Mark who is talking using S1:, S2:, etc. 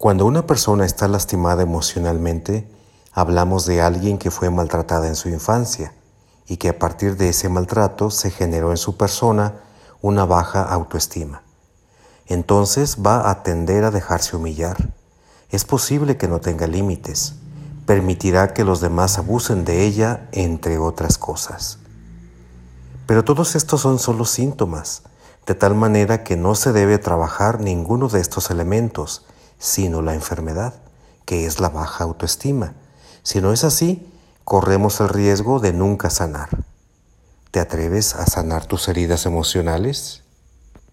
S1: Cuando una persona está lastimada emocionalmente, hablamos de alguien que fue maltratada en su infancia y que a partir de ese maltrato se generó en su persona una baja autoestima. Entonces va a tender a dejarse humillar. Es posible que no tenga límites. Permitirá que los demás abusen de ella, entre otras cosas. Pero todos estos son solo síntomas, de tal manera que no se debe trabajar ninguno de estos elementos, sino la enfermedad, que es la baja autoestima. Si no es así, corremos el riesgo de nunca sanar. ¿Te atreves a sanar tus heridas emocionales?